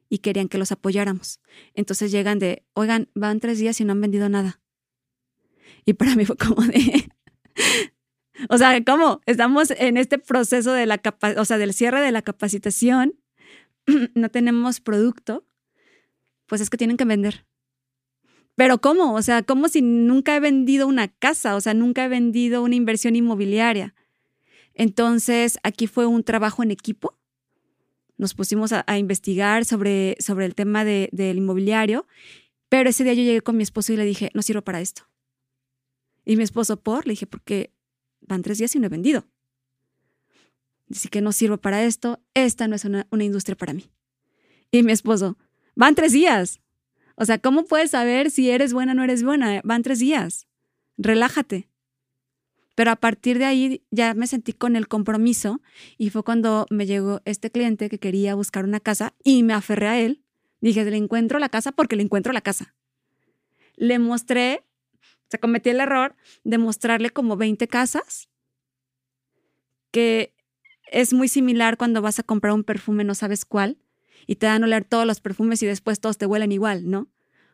y querían que los apoyáramos. Entonces llegan de, oigan, van tres días y no han vendido nada. Y para mí fue como de, o sea, ¿cómo? Estamos en este proceso de la o sea, del cierre de la capacitación, no tenemos producto, pues es que tienen que vender. Pero ¿cómo? O sea, ¿cómo si nunca he vendido una casa? O sea, nunca he vendido una inversión inmobiliaria. Entonces, aquí fue un trabajo en equipo. Nos pusimos a, investigar sobre, sobre el tema del inmobiliario, pero ese día yo llegué con mi esposo y le dije, no sirvo para esto. Y mi esposo, por, le dije, porque van tres días y no he vendido. Dice que no sirvo para esto, esta no es una, industria para mí. Y mi esposo, van tres días. O sea, ¿cómo puedes saber si eres buena o no eres buena? Van tres días. Relájate. Pero a partir de ahí ya me sentí con el compromiso y fue cuando me llegó este cliente que quería buscar una casa y me aferré a él. Dije, le encuentro la casa porque le encuentro la casa. Le mostré sea, cometí el error de mostrarle como 20 casas, que es muy similar cuando vas a comprar un perfume, no sabes cuál, y te dan a oler todos los perfumes y después todos te huelen igual, ¿no?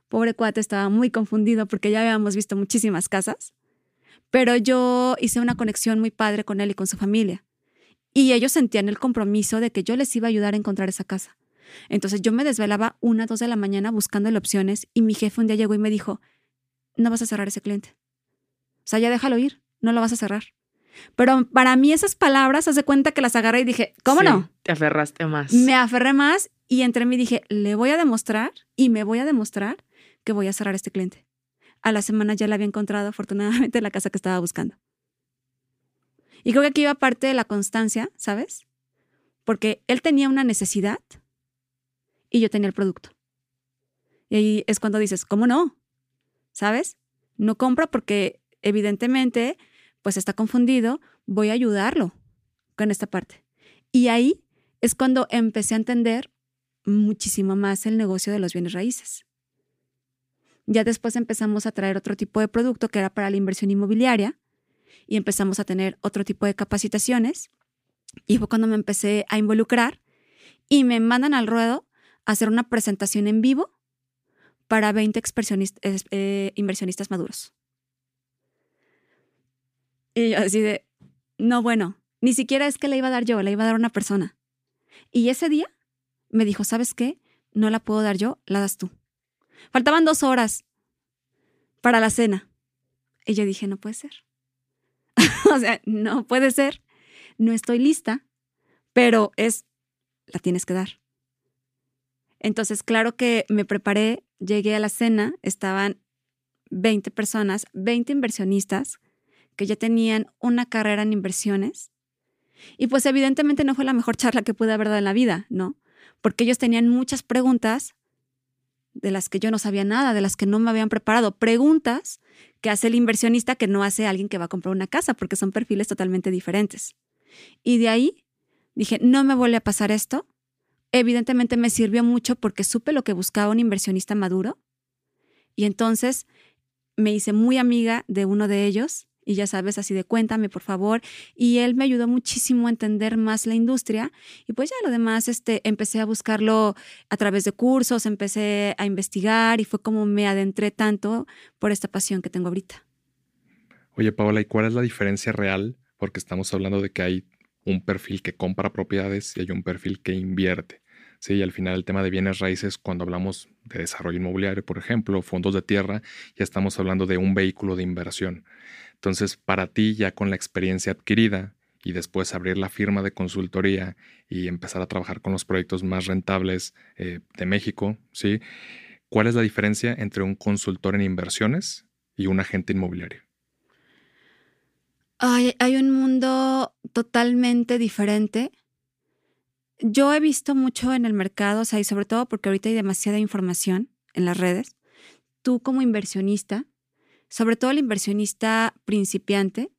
Pobre cuate estaba muy confundido porque ya habíamos visto muchísimas casas, pero yo hice una conexión muy padre con él y con su familia. Y ellos sentían el compromiso de que yo les iba a ayudar a encontrar esa casa. Entonces yo me desvelaba una, dos de la mañana buscando opciones y mi jefe un día llegó y me dijo, no vas a cerrar ese cliente. O sea, ya déjalo ir, no lo vas a cerrar. Pero para mí esas palabras, hace cuenta que las agarré y dije, ¿cómo no? Te aferraste más. Me aferré más y entre mí dije, le voy a demostrar y me voy a demostrar que voy a cerrar este cliente. A la semana ya le había encontrado afortunadamente la casa que estaba buscando. Y creo que aquí iba parte de la constancia, ¿sabes? Porque él tenía una necesidad y yo tenía el producto. Y ahí es cuando dices, ¿cómo no? ¿Sabes? No compra porque evidentemente pues está confundido, voy a ayudarlo con esta parte. Y ahí es cuando empecé a entender muchísimo más el negocio de los bienes raíces. Ya después empezamos a traer otro tipo de producto que era para la inversión inmobiliaria y empezamos a tener otro tipo de capacitaciones. Y fue cuando me empecé a involucrar y me mandan al ruedo a hacer una presentación en vivo para 20 eh, inversionistas maduros. Y yo así de, no, bueno, ni siquiera es que le iba a dar yo, le iba a dar una persona. Y ese día me dijo, ¿sabes qué? No la puedo dar yo, la das tú. Faltaban dos horas para la cena. Y yo dije, no puede ser. o sea, no puede ser. No estoy lista, pero es, la tienes que dar. Entonces, claro que me preparé, llegué a la cena, estaban 20 personas, 20 inversionistas que ya tenían una carrera en inversiones. Y pues evidentemente no fue la mejor charla que pude haber dado en la vida, ¿no? Porque ellos tenían muchas preguntas de las que yo no sabía nada, de las que no me habían preparado. Preguntas que hace el inversionista que no hace alguien que va a comprar una casa, porque son perfiles totalmente diferentes. Y de ahí dije, no me vuelve a pasar esto. Evidentemente me sirvió mucho porque supe lo que buscaba un inversionista maduro. Y entonces me hice muy amiga de uno de ellos y ya sabes, así de cuéntame, por favor. Y él me ayudó muchísimo a entender más la industria y pues ya lo demás, este, empecé a buscarlo a través de cursos, empecé a investigar y fue como me adentré tanto por esta pasión que tengo ahorita. Oye, Paola, ¿y cuál es la diferencia real? Porque estamos hablando de que hay un perfil que compra propiedades y hay un perfil que invierte. Sí, y al final el tema de bienes raíces, cuando hablamos de desarrollo inmobiliario, por ejemplo, fondos de tierra, ya estamos hablando de un vehículo de inversión. Entonces, para ti, ya con la experiencia adquirida y después abrir la firma de consultoría y empezar a trabajar con los proyectos más rentables eh, de México, ¿sí? ¿Cuál es la diferencia entre un consultor en inversiones y un agente inmobiliario? Hay, hay un mundo totalmente diferente. Yo he visto mucho en el mercado, y sobre todo porque ahorita hay demasiada información en las redes. Tú como inversionista sobre todo el inversionista principiante,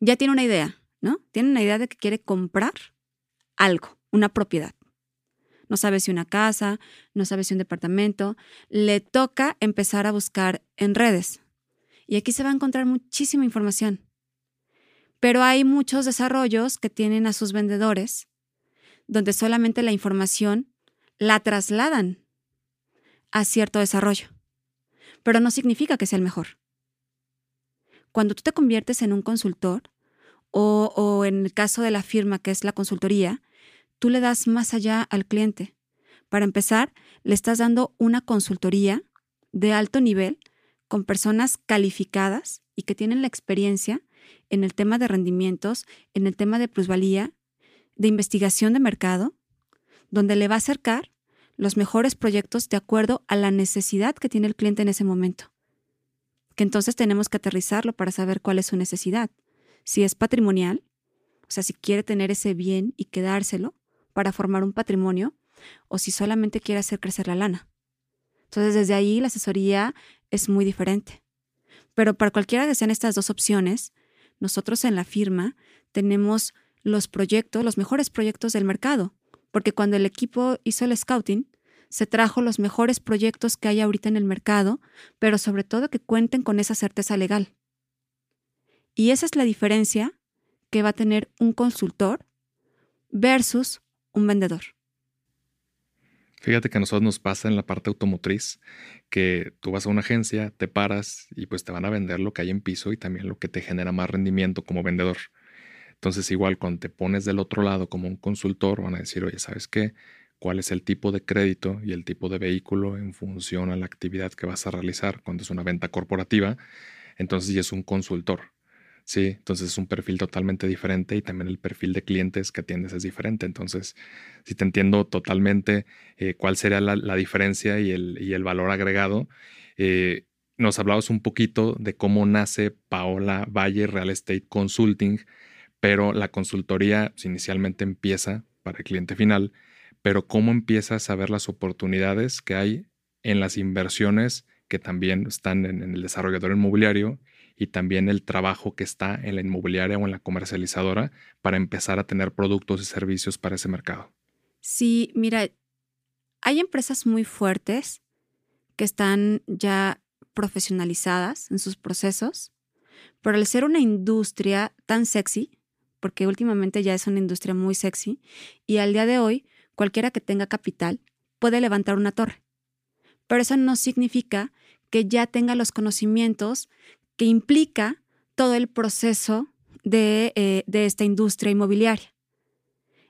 ya tiene una idea, ¿no? Tiene una idea de que quiere comprar algo, una propiedad. No sabe si una casa, no sabe si un departamento. Le toca empezar a buscar en redes. Y aquí se va a encontrar muchísima información. Pero hay muchos desarrollos que tienen a sus vendedores, donde solamente la información la trasladan a cierto desarrollo. Pero no significa que sea el mejor. Cuando tú te conviertes en un consultor, o, en el caso de la firma que es la consultoría, tú le das más allá al cliente. Para empezar, le estás dando una consultoría de alto nivel con personas calificadas y que tienen la experiencia en el tema de rendimientos, en el tema de plusvalía, de investigación de mercado, donde le va a acercar los mejores proyectos de acuerdo a la necesidad que tiene el cliente en ese momento que entonces tenemos que aterrizarlo para saber cuál es su necesidad. Si es patrimonial, o sea, si quiere tener ese bien y quedárselo para formar un patrimonio, o si solamente quiere hacer crecer la lana. Entonces, desde ahí la asesoría es muy diferente. Pero para cualquiera que sean estas dos opciones, nosotros en la firma tenemos los proyectos, los mejores proyectos del mercado, porque cuando el equipo hizo el scouting, se trajo los mejores proyectos que hay ahorita en el mercado, pero sobre todo que cuenten con esa certeza legal. Y esa es la diferencia que va a tener un consultor versus un vendedor. Fíjate que a nosotros nos pasa en la parte automotriz que tú vas a una agencia, te paras y pues te van a vender lo que hay en piso y también lo que te genera más rendimiento como vendedor. Entonces igual cuando te pones del otro lado como un consultor van a decir, oye, ¿sabes qué? cuál es el tipo de crédito y el tipo de vehículo en función a la actividad que vas a realizar cuando es una venta corporativa, entonces ya es un consultor. Sí, entonces es un perfil totalmente diferente y también el perfil de clientes que atiendes es diferente. Entonces, si te entiendo totalmente eh, cuál sería la, diferencia y el, valor agregado, eh, nos hablabas un poquito de cómo nace Paola Valle Real Estate Consulting, pero la consultoría inicialmente empieza para el cliente final, pero cómo empiezas a ver las oportunidades que hay en las inversiones que también están en, en el desarrollador inmobiliario y también el trabajo que está en la inmobiliaria o en la comercializadora para empezar a tener productos y servicios para ese mercado. Sí, mira, hay empresas muy fuertes que están ya profesionalizadas en sus procesos, pero al ser una industria tan sexy, porque últimamente ya es una industria muy sexy, y al día de hoy cualquiera que tenga capital puede levantar una torre. Pero eso no significa que ya tenga los conocimientos que implica todo el proceso eh, de, esta industria inmobiliaria.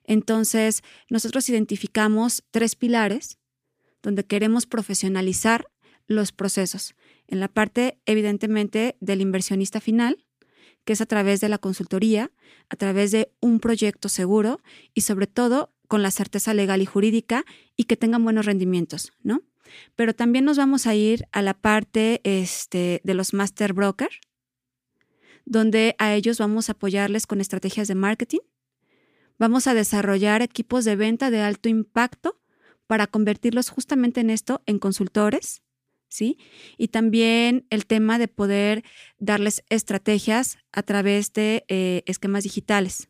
Entonces, nosotros identificamos tres pilares donde queremos profesionalizar los procesos. En la parte, evidentemente, del inversionista final, que es a través de la consultoría, a través de un proyecto seguro y sobre todo con la certeza legal y jurídica y que tengan buenos rendimientos, ¿no? Pero también nos vamos a ir a la parte este, de los master broker, donde a ellos vamos a apoyarles con estrategias de marketing. Vamos a desarrollar equipos de venta de alto impacto para convertirlos justamente en esto, en consultores, ¿sí? Y también el tema de poder darles estrategias a través de eh, esquemas digitales.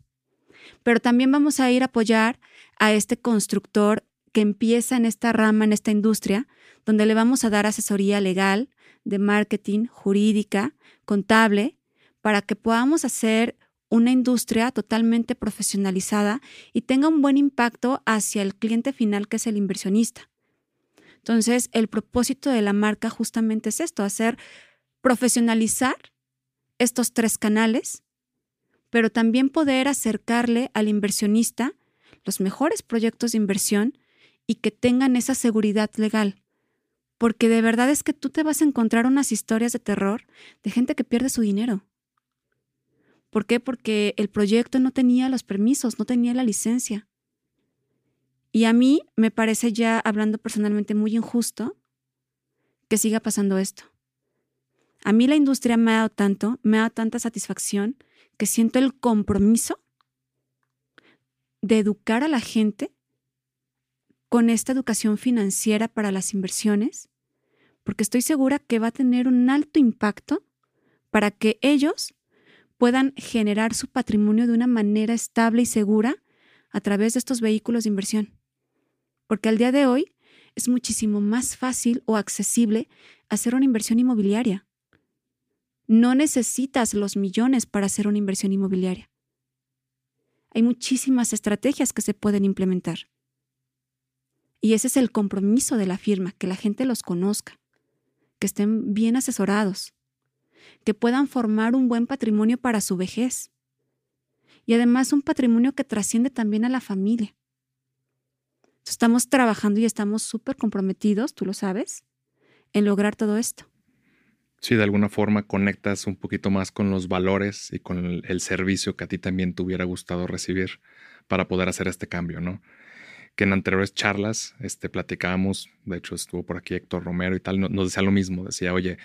Pero también vamos a ir a apoyar a este constructor que empieza en esta rama, en esta industria, donde le vamos a dar asesoría legal, de marketing, jurídica, contable, para que podamos hacer una industria totalmente profesionalizada y tenga un buen impacto hacia el cliente final, que es el inversionista. Entonces, el propósito de la marca justamente es esto, hacer profesionalizar estos tres canales, pero también poder acercarle al inversionista los mejores proyectos de inversión y que tengan esa seguridad legal. Porque de verdad es que tú te vas a encontrar unas historias de terror de gente que pierde su dinero. ¿Por qué? Porque el proyecto no tenía los permisos, no tenía la licencia. Y a mí me parece ya, hablando personalmente, muy injusto que siga pasando esto. A mí la industria me ha dado tanto, me ha dado tanta satisfacción, que siento el compromiso de educar a la gente con esta educación financiera para las inversiones, porque estoy segura que va a tener un alto impacto para que ellos puedan generar su patrimonio de una manera estable y segura a través de estos vehículos de inversión. Porque al día de hoy es muchísimo más fácil o accesible hacer una inversión inmobiliaria. No necesitas los millones para hacer una inversión inmobiliaria. Hay muchísimas estrategias que se pueden implementar. Y ese es el compromiso de la firma, que la gente los conozca, que estén bien asesorados, que puedan formar un buen patrimonio para su vejez. Y además un patrimonio que trasciende también a la familia. Estamos trabajando y estamos súper comprometidos, tú lo sabes, en lograr todo esto. Sí, de alguna forma conectas un poquito más con los valores y con el, servicio que a ti también te hubiera gustado recibir para poder hacer este cambio, ¿no? que en anteriores charlas este, platicábamos, de hecho estuvo por aquí Héctor Romero y tal, nos decía lo mismo, decía, oye,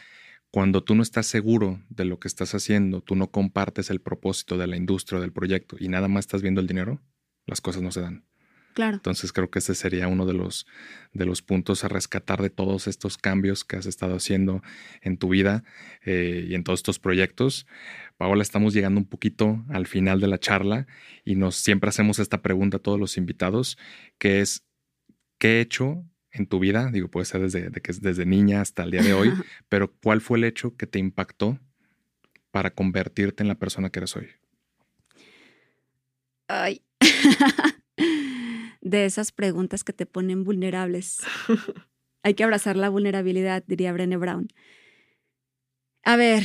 cuando tú no estás seguro de lo que estás haciendo, tú no compartes el propósito de la industria o del proyecto y nada más estás viendo el dinero, las cosas no se dan. Claro. Entonces creo que ese sería uno de los, de los puntos a rescatar de todos estos cambios que has estado haciendo en tu vida eh, y en todos estos proyectos. Paola, estamos llegando un poquito al final de la charla y nos siempre hacemos esta pregunta a todos los invitados, que es, ¿qué he hecho en tu vida? Digo, puede ser desde, que es desde niña hasta el día de hoy, pero ¿cuál fue el hecho que te impactó para convertirte en la persona que eres hoy? Ay. de esas preguntas que te ponen vulnerables. Hay que abrazar la vulnerabilidad, diría Brené Brown. A ver,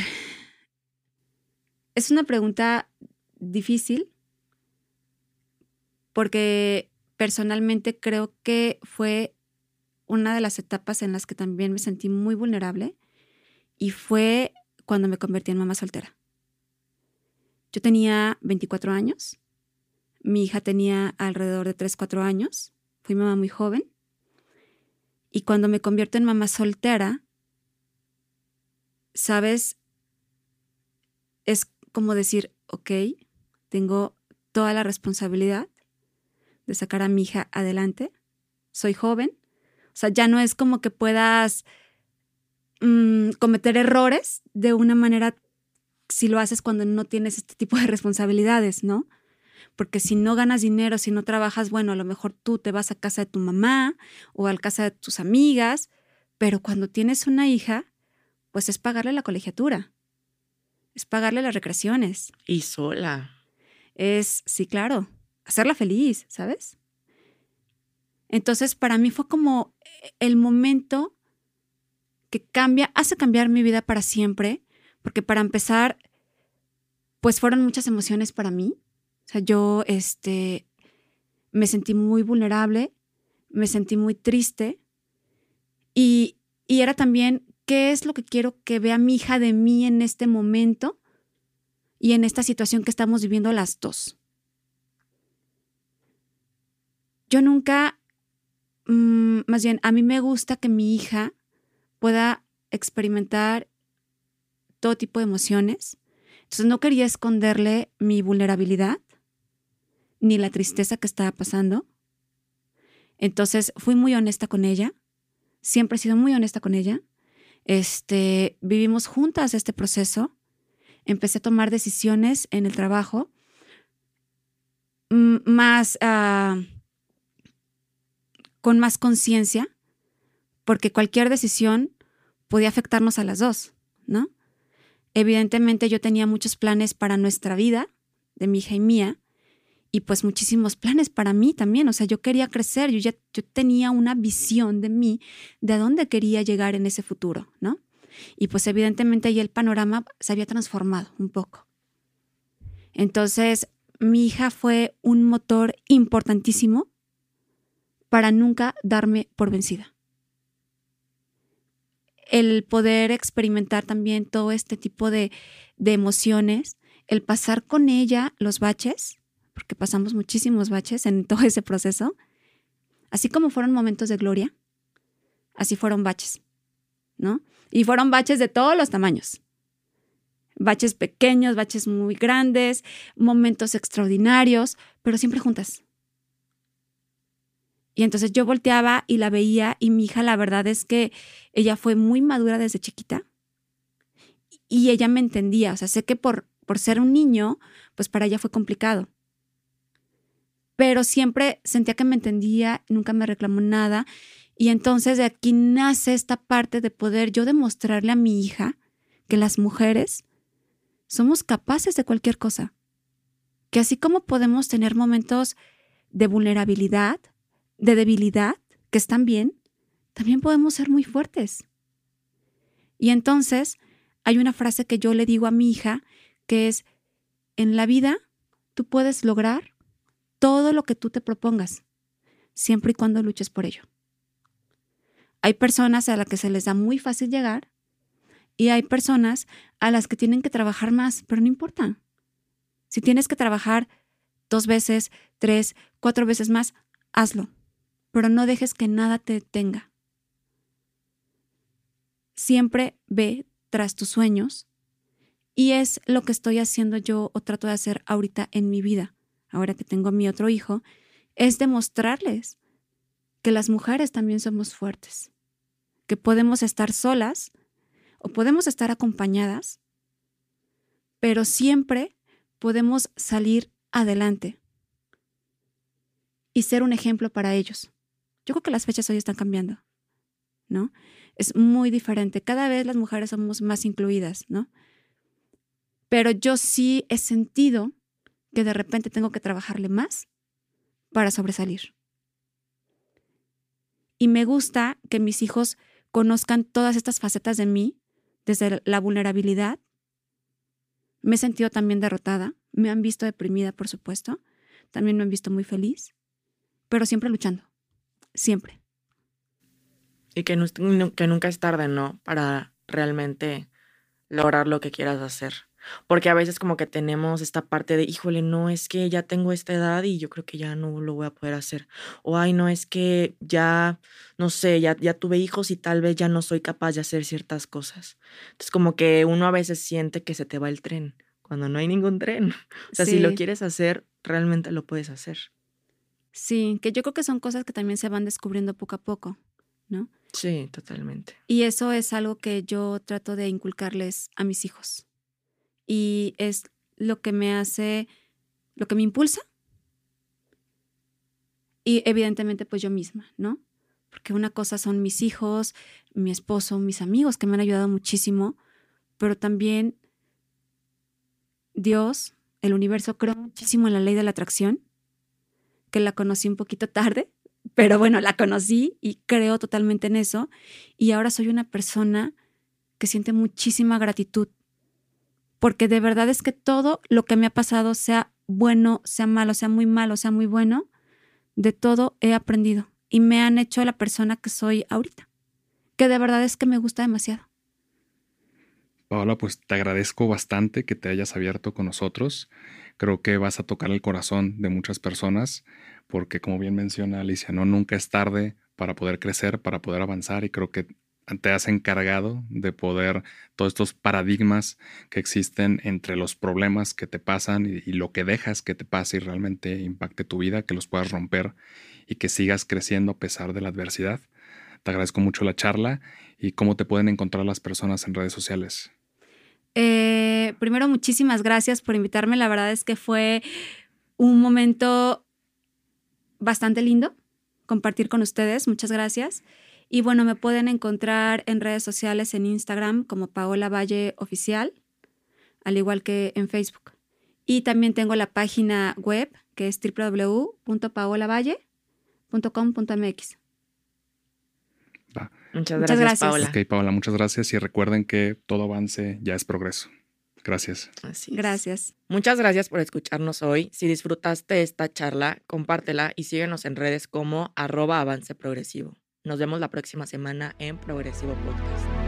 es una pregunta difícil porque personalmente creo que fue una de las etapas en las que también me sentí muy vulnerable y fue cuando me convertí en mamá soltera. Yo tenía 24 años, mi hija tenía alrededor de 3, 4 años, fui mamá muy joven y cuando me convierto en mamá soltera, sabes, es como decir, ok, tengo toda la responsabilidad de sacar a mi hija adelante, soy joven, o sea, ya no es como que puedas mm, cometer errores de una manera si lo haces cuando no tienes este tipo de responsabilidades, ¿no? Porque si no ganas dinero, si no trabajas, bueno, a lo mejor tú te vas a casa de tu mamá o a casa de tus amigas, pero cuando tienes una hija, pues es pagarle la colegiatura, es pagarle las recreaciones. Y sola. Es, sí, claro, hacerla feliz, ¿sabes? Entonces, para mí fue como el momento que cambia, hace cambiar mi vida para siempre, porque para empezar, pues fueron muchas emociones para mí. O sea, yo este, me sentí muy vulnerable, me sentí muy triste y, y era también qué es lo que quiero que vea mi hija de mí en este momento y en esta situación que estamos viviendo las dos. Yo nunca Mm, más bien, a mí me gusta que mi hija pueda experimentar todo tipo de emociones. Entonces no quería esconderle mi vulnerabilidad ni la tristeza que estaba pasando. Entonces fui muy honesta con ella. Siempre he sido muy honesta con ella. Este, vivimos juntas este proceso. Empecé a tomar decisiones en el trabajo más uh, con más conciencia, porque cualquier decisión podía afectarnos a las dos, ¿no? Evidentemente yo tenía muchos planes para nuestra vida, de mi hija y mía, y pues muchísimos planes para mí también, o sea, yo quería crecer, yo ya yo tenía una visión de mí, de a dónde quería llegar en ese futuro, ¿no? Y pues evidentemente ahí el panorama se había transformado un poco. Entonces, mi hija fue un motor importantísimo para nunca darme por vencida. El poder experimentar también todo este tipo de, emociones, el pasar con ella los baches, porque pasamos muchísimos baches en todo ese proceso, así como fueron momentos de gloria, así fueron baches, ¿no? Y fueron baches de todos los tamaños. Baches pequeños, baches muy grandes, momentos extraordinarios, pero siempre juntas. Y entonces yo volteaba y la veía y mi hija la verdad es que ella fue muy madura desde chiquita y ella me entendía. O sea, sé que por, por ser un niño, pues para ella fue complicado. Pero siempre sentía que me entendía, nunca me reclamó nada. Y entonces de aquí nace esta parte de poder yo demostrarle a mi hija que las mujeres somos capaces de cualquier cosa. Que así como podemos tener momentos de vulnerabilidad, de debilidad, que están bien, también podemos ser muy fuertes. Y entonces hay una frase que yo le digo a mi hija que es, en la vida tú puedes lograr todo lo que tú te propongas, siempre y cuando luches por ello. Hay personas a las que se les da muy fácil llegar y hay personas a las que tienen que trabajar más, pero no importa. Si tienes que trabajar dos veces, tres, cuatro veces más, hazlo pero no dejes que nada te detenga. Siempre ve tras tus sueños y es lo que estoy haciendo yo o trato de hacer ahorita en mi vida, ahora que tengo mi otro hijo, es demostrarles que las mujeres también somos fuertes, que podemos estar solas o podemos estar acompañadas, pero siempre podemos salir adelante y ser un ejemplo para ellos. Yo creo que las fechas hoy están cambiando, ¿no? Es muy diferente. Cada vez las mujeres somos más incluidas, ¿no? Pero yo sí he sentido que de repente tengo que trabajarle más para sobresalir. Y me gusta que mis hijos conozcan todas estas facetas de mí, desde la vulnerabilidad. Me he sentido también derrotada, me han visto deprimida, por supuesto, también me han visto muy feliz, pero siempre luchando, siempre. Y que, que nunca es tarde, ¿no? Para realmente lograr lo que quieras hacer. Porque a veces como que tenemos esta parte de, híjole, no es que ya tengo esta edad y yo creo que ya no lo voy a poder hacer. O, ay, no es que ya, no sé, ya, ya tuve hijos y tal vez ya no soy capaz de hacer ciertas cosas. Entonces como que uno a veces siente que se te va el tren cuando no hay ningún tren. O sea, si lo quieres hacer, realmente lo puedes hacer. Sí, que yo creo que son cosas que también se van descubriendo poco a poco, ¿no? Sí, totalmente. Y eso es algo que yo trato de inculcarles a mis hijos. Y es lo que me hace, lo que me impulsa. Y evidentemente pues yo misma, ¿no? Porque una cosa son mis hijos, mi esposo, mis amigos que me han ayudado muchísimo, pero también Dios, el universo, creo muchísimo en la ley de la atracción, que la conocí un poquito tarde, pero bueno, la conocí y creo totalmente en eso. Y ahora soy una persona que siente muchísima gratitud, porque de verdad es que todo lo que me ha pasado, sea bueno, sea malo, sea muy malo, sea muy bueno, de todo he aprendido y me han hecho la persona que soy ahorita, que de verdad es que me gusta demasiado. Paola, pues te agradezco bastante que te hayas abierto con nosotros. Creo que vas a tocar el corazón de muchas personas porque como bien menciona Alicia, no nunca es tarde para poder crecer, para poder avanzar y creo que te has encargado de poder todos estos paradigmas que existen entre los problemas que te pasan y, lo que dejas que te pase y realmente impacte tu vida, que los puedas romper y que sigas creciendo a pesar de la adversidad. Te agradezco mucho la charla y cómo te pueden encontrar las personas en redes sociales. Eh, primero, muchísimas gracias por invitarme. La verdad es que fue un momento bastante lindo compartir con ustedes. Muchas gracias. Y bueno, me pueden encontrar en redes sociales en Instagram como Paola Valle Oficial, al igual que en Facebook. Y también tengo la página web que es www.paolavalle.com.mx. Muchas gracias, gracias, Paola. Ok, Paola, muchas gracias y recuerden que todo avance ya es progreso. Gracias. Gracias. Muchas gracias por escucharnos hoy. Si disfrutaste esta charla, compártela y síguenos en redes como arroba avance progresivo. Nos vemos la próxima semana en Progresivo Podcast.